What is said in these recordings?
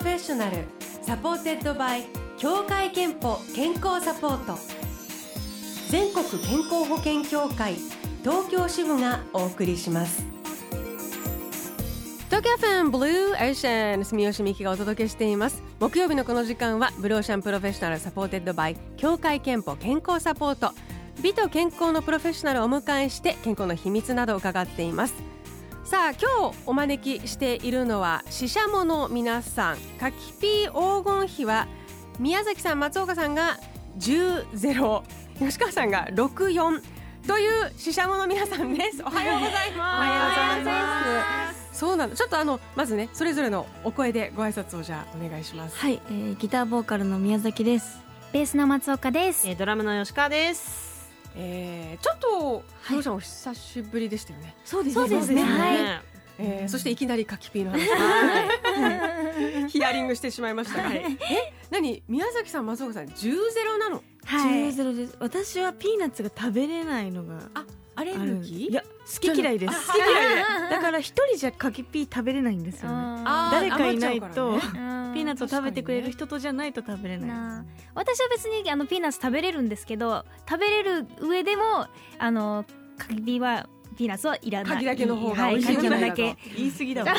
Professional supported by 協会けんぽ健康サポート。全国健康保険協会東京支部がお送りします。 TOKYO FM Blue Ocean 住吉美希がお届けしています。木曜日のこの時間は Blue Ocean Professional supported by 協会けんぽ健康サポート。美と健康のプロフェッショナルをお迎えして健康の秘密などを伺っています。さあ今日お招きしているのはししゃもの皆さんかきピー黄金比は宮崎さん松岡さんが10ゼロ吉川さんが64というししゃもの皆さんです。おはようございます。おはようございます。そうなのちょっとあのまずねそれぞれのお声でご挨拶をじゃあお願いします。はい、えー、ギターボーカルの宮崎です。ベースの松岡です。えー、ドラムの吉川です。えー、ちょっとひろちゃんお久しぶりでしたよね、そうですそうですね。はい。えー、そしていきなりかきピーの話。は ヒアリングしてしまいました。が、はい。え何？宮崎さん松岡さん10ゼロなの？はい。10です。私はピーナッツが食べれないのがあアレルギーいや好き嫌いです。好き嫌い。でだから一人じゃ柿ピー食べれないんですよね。誰かいないとね。ピーナッツを食べてくれる人とじゃないと食べれない。なあ。私は別にあのピーナッツ食べれるんですけど食べれる上でもあの柿ピーはピーナッツはいらない。柿だけの方がはい美味しい柿んじゃないかとだけ。言い過ぎだわ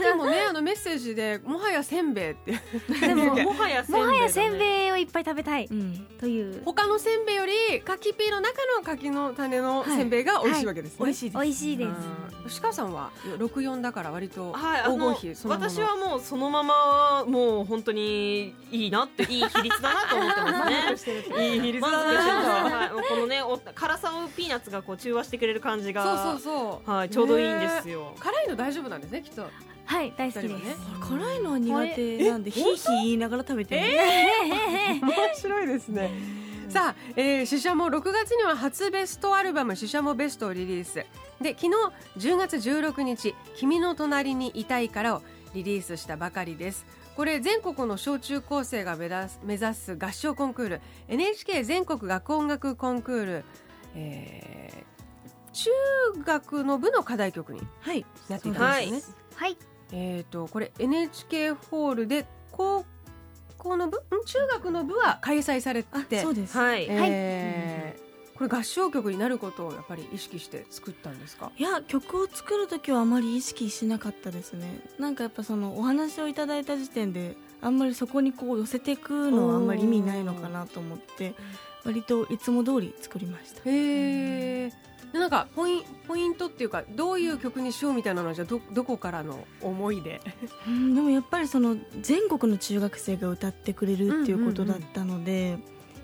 で もねあのメッセージでもはやせんべいって。でも もはやせんべいだね。もはやせんべいをいっぱい食べたい。うん。という。他のせんべいより柿ピーの中の柿の種のせんべいが美味しいわけですね、美味しいです。美味しいです。うん吉川さんは64だから割と黄の金比そのもの私はもうそのままもう本当にいいなっていい比率だなと思ってますね。いい比率満だな。はい、このねお辛さをピーナッツがこう中和してくれる感じがそうそうそう。はいちょうどいいんですよ。辛いの大丈夫なんですねきっと。はい大好きです。ね。辛いのは苦手なんでヒーヒー言いながら食べてる。面白いですね。さあ、えー、シシャモ6月には初ベストアルバム「シシャモベスト」をリリース。で昨日10月16日「君の隣にいたいから」をリリースしたばかりです。これ全国の小中高生が目指す目指す合唱コンクール。NHK 全国学校音楽コンクール、えー中学の部の課題曲にはい。なっていたんですよね、はい。えー、とこれ NHK ホールで高校の部ん？中学の部は開催されあてそうです。はい、えーこれ合唱曲になることをやっぱり意識して作ったんですか？いや曲を作る時はあまり意識しなかったですね。なんかやっぱそのお話をいただいた時点であんまりそこにこう寄せていくのはあんまり意味ないのかなと思って割といつも通り作りました。へえなんかポインポイントっていうかどういう曲にしようみたいなのはじゃあどどこからの思いで。うんでもやっぱりその全国の中学生が歌ってくれるっていうことだったので、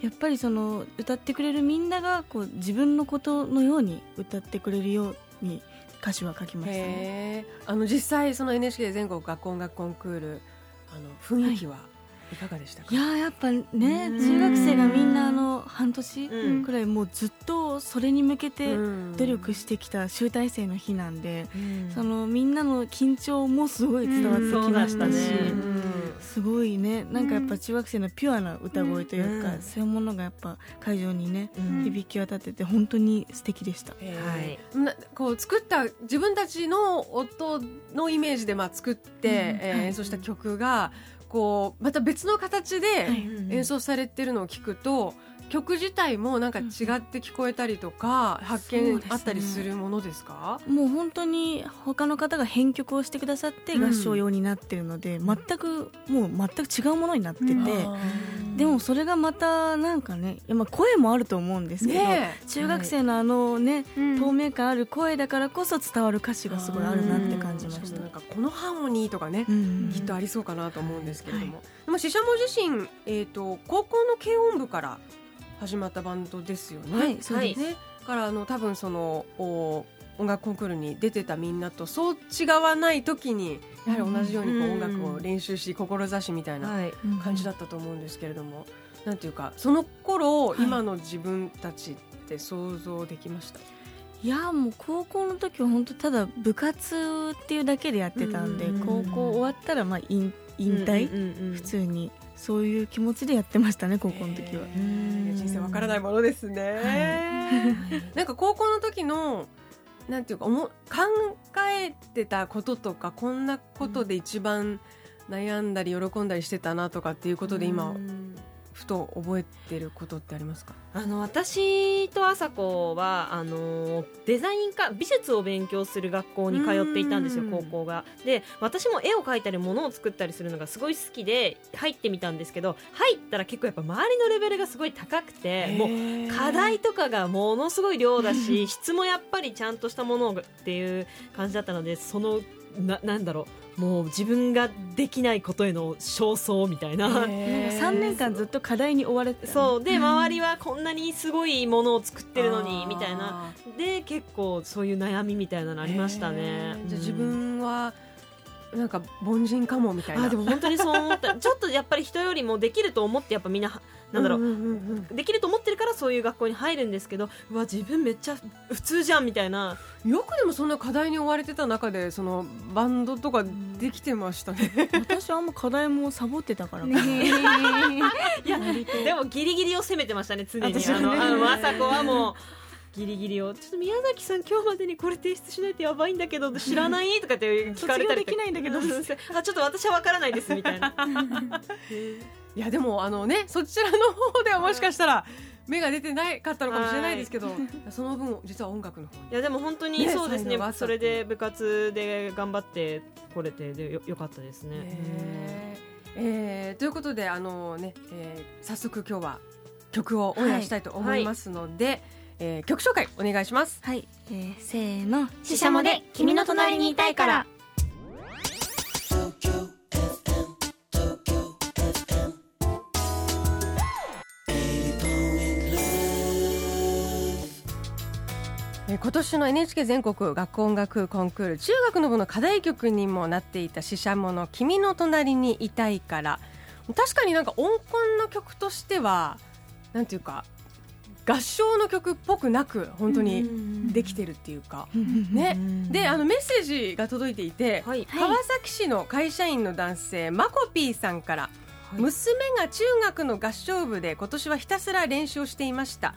やっぱりその歌ってくれるみんながこう自分のことのように歌ってくれるように歌詞は書きましたね。あの実際その NHK 全国学校音楽コンクールあの雰囲気は？いかがでしたか、いやーやっぱねうん。中学生がみんなあの半年うん。くらいもうずっとそれに向けてうん。努力してきた集大成の日なんで、うん。そのみんなの緊張もすごい伝わってきましたし、すごいねなんかやっぱ中学生のピュアな歌声というか、うん。そういうものがやっぱ会場にね、うん。響き渡ってて本当に素敵でした。へー。なこう作った自分たちの音のイメージでまあ作って、演奏した曲がこうまた別の形ではい。演奏されてるのを聞くと、曲自体もなんか違って聞こえたりとか、発見そうですね。あったりするものですか？もう本当に他の方が編曲をしてくださってうん。合唱用になってるので、全くもう全く違うものになってて、うん。でもそれがまたなんかね、いやまあ声もあると思うんですけど、ねえ。中学生のあのね、うん。透明感ある声だからこそ伝わる歌詞がすごいあるなって感じまししかもなんかこのハーモニーとかね、うんきっとありそうかなと思うんですけれども、でもシシャモ自身、えー、と高校の軽音部から始まったバンドですよね。はいそうですね。からあの多分そのお音楽コンクールに出てたみんなとそう違わない時にやはり同じようにこううん。音楽を練習し志みたいなはい。感じだったと思うんですけれども、なんていうかその頃、はい。今の自分たちって想像できました？いやもう高校の時は本当ただ部活っていうだけでやってたんで、うん高校終わったらまあ引引退、普通に。そういう気持ちでやってましたね高校の時は。へー人生わからないものですね、なんか高校の時のなんていうかおも考えてたこととかこんなことで一番悩んだり喜んだりしてたなとかっていうことで今うんふと覚えてることってありますか？あの私と朝子はあのデザイン科美術を勉強する学校に通っていたんですようん。高校が。で私も絵を描いたり物を作ったりするのがすごい好きで入ってみたんですけど入ったら結構やっぱ周りのレベルがすごい高くてもう課題とかがものすごい量だし 質もやっぱりちゃんとしたものっていう感じだったのでそのななんだろうもう自分ができないことへの焦燥みたいな。3年間ずっと課題に追われてた。そう。で周りはこんなにすごいものを作ってるのにみたいな。で結構そういう悩みみたいなのありましたね。じゃあ自分はなんか凡人かもみたいな。あでも本当にそう思った。ちょっとやっぱり人よりもできると思ってやっぱみんななんだろう、うんうんうんできると思ってるからそういう学校に入るんですけどうわ自分めっちゃ普通じゃんみたいな。うんよくでもそんな課題に追われてた中でそのバンドとかできてましたね。私はあんま課題もサボってたからね いやでもギリギリを攻めてましたね常に。私はね。あのあの雅子はもうギリギリを。ちょっと宮崎さん今日までにこれ提出しないとやばいんだけど知らない？とかって聞かれたり卒業できないんだけどあちょっと私は分からないですみたいな。いやでもあのねそちらの方ではもしかしたら芽が出てないかったのかもしれないですけど、その分実は音楽の方にいやでも本当にねそうですね。才能があったそれで部活で頑張ってこれてでよよかったですね、えー。えーということであのね、えー早速今日は曲をオンエアしたいと思いますので、えー曲紹介お願いします。はい、えー、せーの。ししゃもで君の隣にいたいから。えー今年の NHK 全国学校音楽コンクール中学の部の課題曲にもなっていた「ししゃもの君の隣にいたいから」確かになんか音根の曲としてはなんていうか合唱の曲っぽくなく本当にできてるっていうか、ね。であのメッセージが届いていて、はい。川崎市の会社員の男性マコピーさんから、はい。娘が中学の合唱部で今年はひたすら練習をしていました。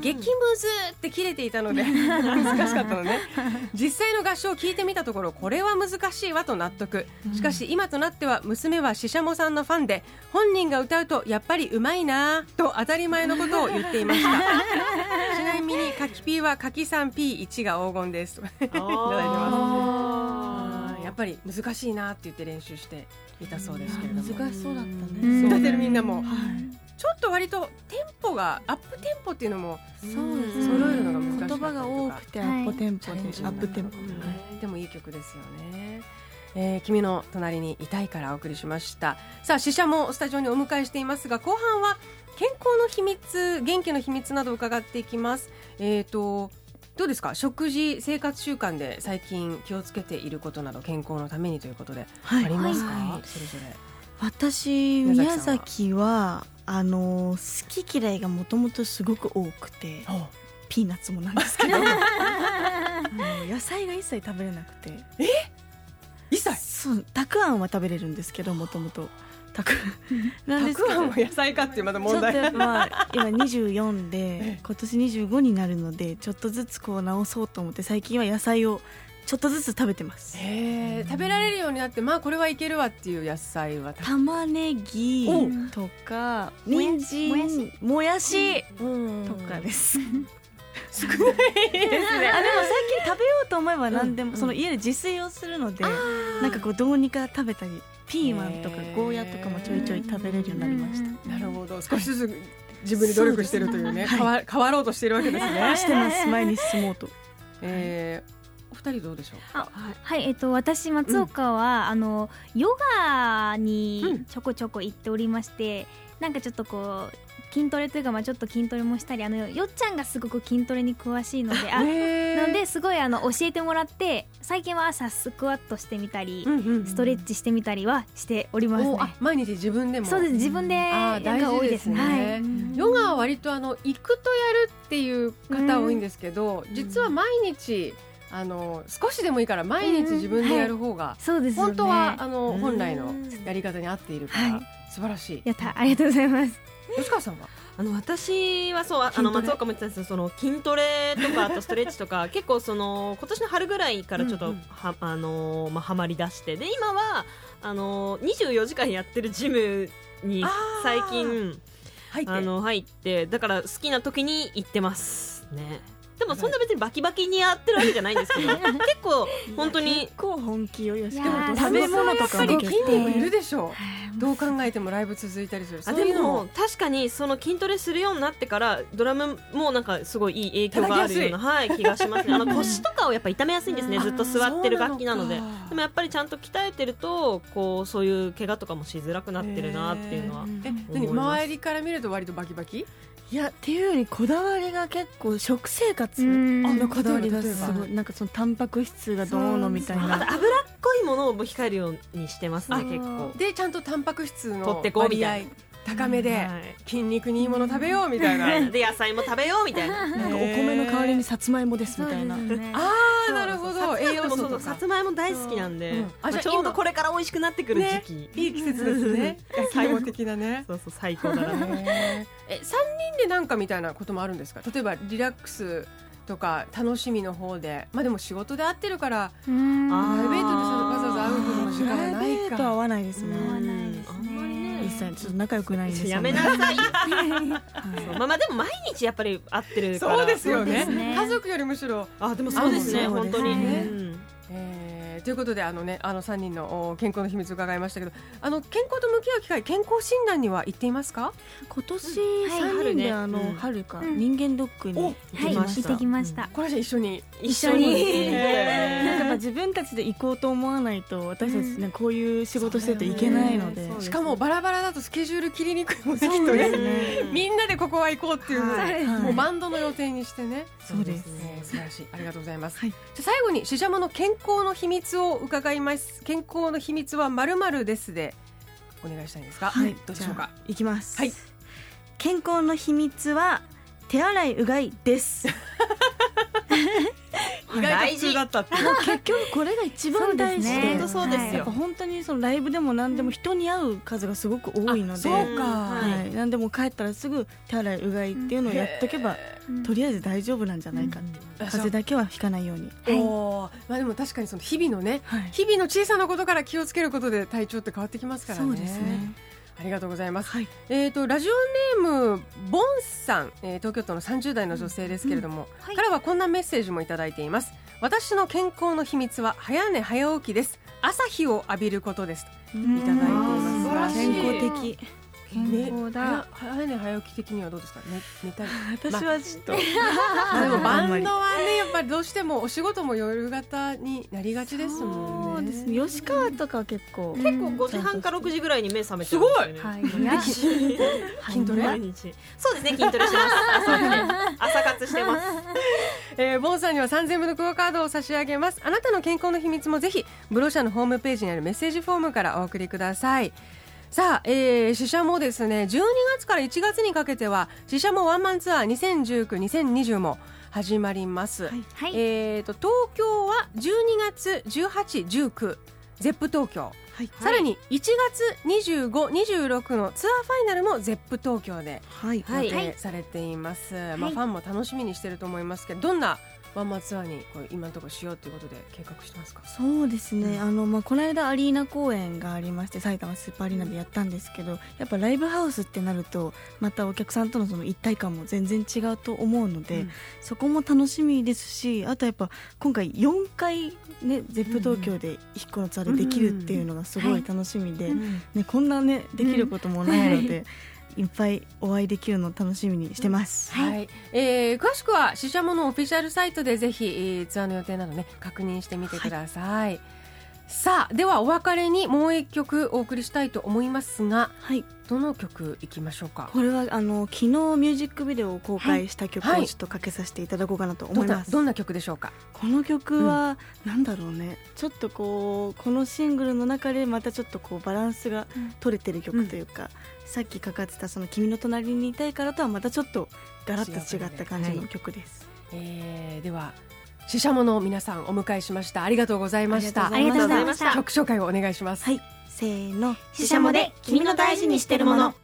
激ムズって切れていたので 難しかったのね。実際の合唱を聞いてみたところこれは難しいわと納得。しかし今となっては娘はししゃもさんのファンで本人が歌うとやっぱりうまいなぁと当たり前のことを言っていました。ちなみに柿 P は柿さん P1 が黄金です。とかいただいてます。やっぱり難しいなって言って練習していたそうですけれども。難しそうだったうん。ね歌ってるみんなも。はい。ちょっと割とテンポがアップテンポっていうのもそうです揃えるのが難しかったりとか。言葉が多くてアップテンポ。で、チャレンジアップテンポ、ねでもいい曲ですよね。えー君の隣にいたいからお送りしました。さあ死者もスタジオにお迎えしていますが後半は健康の秘密元気の秘密などを伺っていきます。えっ、とどうですか？食事生活習慣で最近気をつけていることなど健康のためにということであはい。りますか、はい。それぞれ。私宮崎は？あの好き嫌いがもともとすごく多くてピーナッツもなんですけど。野菜が一切食べれなくて。一切？そうたくあんは食べれるんですけどもともとたくなんたですけど。くあんは野菜かっていうまだちょっと問題やっぱまあ今 24ええ。で今年25になるのでちょっとずつこう直そうと思って最近は野菜をちょっとずつ食べてます。へー食べられるようになってまあこれはいけるわっていう野菜はた玉ねぎおとか人参もやし。とかです 少ないですね。あでも最近食べようと思えば何でも、うんその家で自炊をするのでなんかこうどうにか食べたりピーマンとかゴーヤとかもちょいちょい食べれるようになりました。なるほど。少しずつ自分で努力してるというねそう 変わ変わろうとしているわけですね、してます。前に進もうとえー、お二人どうでしょう？あはい、えっと、私松岡は、あのヨガうん。にちょこちょこ行っておりまして、なんかちょっとこう筋トレというか、まあ、ちょっと筋トレもしたりあのよっちゃんがすごく筋トレに詳しいのであなのですごいあの教えてもらって最近は朝スクワットしてみたり、うんうんうんストレッチしてみたりはしておりますね。毎日自分でも。そうです自分でやるのが多いですね。ねはい。ヨガは割とあの行くとやるっていう方多いんですけど、実は毎日あの少しでもいいから毎日自分でやる方が、そうですよね。本当はあのうん。本来のやり方に合っているから、はい。素晴らしい。やった。ありがとうございます。吉川さんは？あの私はそうああの松岡も言ってたんですけどその筋トレとかあとストレッチとか 結構その今年の春ぐらいからちょっとうんうん。は、あのまあはまりだして。で今はあの24時間やってるジムに最近入って。あの入ってだから好きな時に行ってますねでもそんな別にバキバキにやってるわけじゃないんですけど結構本当に結構本気よよし食べ物とやっぱりかも筋肉いるでしょ。どう考えてもライブ続いたりする。あでも確かにその筋トレするようになってからドラムもなんかすごいいい影響があるような、はい、気がしますね。あの腰とかをやっぱ痛めやすいんですねうんずっと座ってる楽器なので。でもやっぱりちゃんと鍛えてるとこうそういう怪我とかもしづらくなってるなっていうのは、えうん何思います。周りから見ると割とバキバキ？いやっていうよりこだわりが結構食生活。うん。のこだわりがすごい。なんかそのタンパク質がどうのみたいな。脂っこいものを控えるようにしてますねあ結構。でちゃんとタンパク質の取ってこうみたいな高めではい。筋肉にいいもの食べようみたいな。で野菜も食べようみたいな。なんかお米の代わりにさつまいもですみたいな。ああなるほど。栄養素とさつまいも大好きなんで、そううん。まあちょうどこれから美味しくなってくる時期、いい季節ですね。焼き芋的なね。そうそう最高だな。え三人でなんかみたいなこともあるんですか？例えばリラックスとか楽しみの方で。まあでも仕事で会ってるからプライベートでわざわざ会うほどの時プ間はライないベートはわないですね。合わないですねあんちょっと仲良くないんですやめなさい。はい。まあまあでも毎日やっぱり会ってるから。そうですよね。ね。家族よりむしろ。あでもそうですね。あ本当に、ねうんえーということであのねあの三人のお健康の秘密を伺いましたけどあの健康と向き合う機会健康診断には行っていますか？今年はい三人であ春ね。うん。の春かうん。人間ドックにお行はいきました。行ってきました。これじゃあ一緒に一緒に。なんか自分たちで行こうと思わないと私たちねこういう仕事してるといけないので。そうですしかもバラバラだとスケジュール切りにくいもんね。きっとねですね。みんなでここは行こうっていうのをはい。もうバンドの予定にしてね。そうです。えー素晴らしい。ありがとうございます、はい。じゃあ最後にししゃもの健康の秘密を伺います。健康の秘密はまるまるですでお願いしたいんですが、はい。どうでしょうか？じゃあ行きます。はい。健康の秘密は手洗いうがいです 意外と普通だったって結局これが一番大事で。本当そうですよ、本当にそのライブでも何でも人に会う数がすごく多いので、あそうか、はい、何でも帰ったらすぐ手洗いうがいっていうのをやっとけば、うん。とりあえず大丈夫なんじゃないかって、う。ん。風邪だけはひかないように、おー。まあでも確かにその日々のねはい、日々の小さなことから気をつけることで体調って変わってきますからね。そうですねありがとうございます。はい。えー、とラジオネームボンさん、えー東京都の30代の女性ですけれども、はい。からはこんなメッセージもいただいています。私の健康の秘密は早寝早起きです。朝日を浴びることですと。いただいています。健康的健康だね早早寝早起き的にはどうですか、ね、寝たり。私はちょっと、まあでもバンドはねやっぱりどうしてもお仕事も夜型になりがちですもんね。そうですね。吉川とかは結構、うん。結構5時半か6時ぐらいに目覚めてるんですよね。はい。や筋トレ？毎日。そうですね筋トレします。朝活してます。えー、ボンさんには3000分のクオカードを差し上げます。あなたの健康の秘密もぜひブロシャのホームページにあるメッセージフォームからお送りくださいさあ、えー、死者もですね12月から1月にかけては死者もワンマンツアー2019-2020も始まります、はい。はい。えー、と東京は12月18、19ゼップ東京、はい。さらに1月25、26のツアーファイナルもゼップ東京で予定されています、まあ、はいファンも楽しみにしてると思いますけどどんなワンマンツアーにこう今のところしようということで計画してますか？そうですね、あのまあ、この間アリーナ公演がありまして埼玉スーパーアリーナでやったんですけどやっぱライブハウスってなるとまたお客さんとのその一体感も全然違うと思うので、うん。そこも楽しみですしあとやっぱ今回4回ね ZEP 東京で1個のツアーでできるっていうのがすごい楽しみで、うん。ね、こんなねできることもないので、いっぱいお会いできるのを楽しみにしてます。はい、えー詳しくはししゃものオフィシャルサイトでぜひ、えーツアーの予定などね確認してみてください、さあではお別れにもう一曲お送りしたいと思いますがはい。どの曲いきましょうか？これはあの昨日ミュージックビデオを公開した曲はい。をちょっとかけさせていただこうかなとど思います。んなどんな曲でしょうか？この曲は、なんだろうね。ちょっとこうこのシングルの中でまたちょっとこうバランスがうん。取れてる曲というか、さっきかかってたその「君の隣にいたいから」とはまたちょっとガラッと違った感じの曲です。えーではししゃもの皆さんお迎えしました。ありがとうございました。ありがとうございました。曲紹介をお願いします。はい。せーの。ししゃもで君の大事にしてるもの。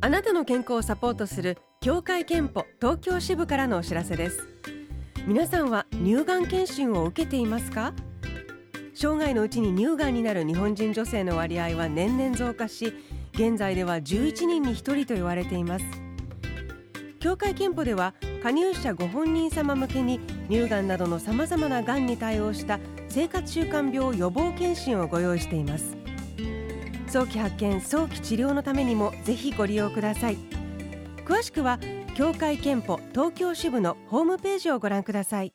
あなたの健康をサポートする協会憲法東京支部からのお知らせです。皆さんは乳がん検診を受けていますか？生涯のうちに乳がんになる日本人女性の割合は年々増加し現在では11人に1人と言われています。協会憲法では加入者ご本人様向けに乳がんなどのさまざまながんに対応した生活習慣病予防検診をご用意しています。早期発見早期治療のためにもぜひご利用ください。詳しくは協会けんぽ東京支部のホームページをご覧ください。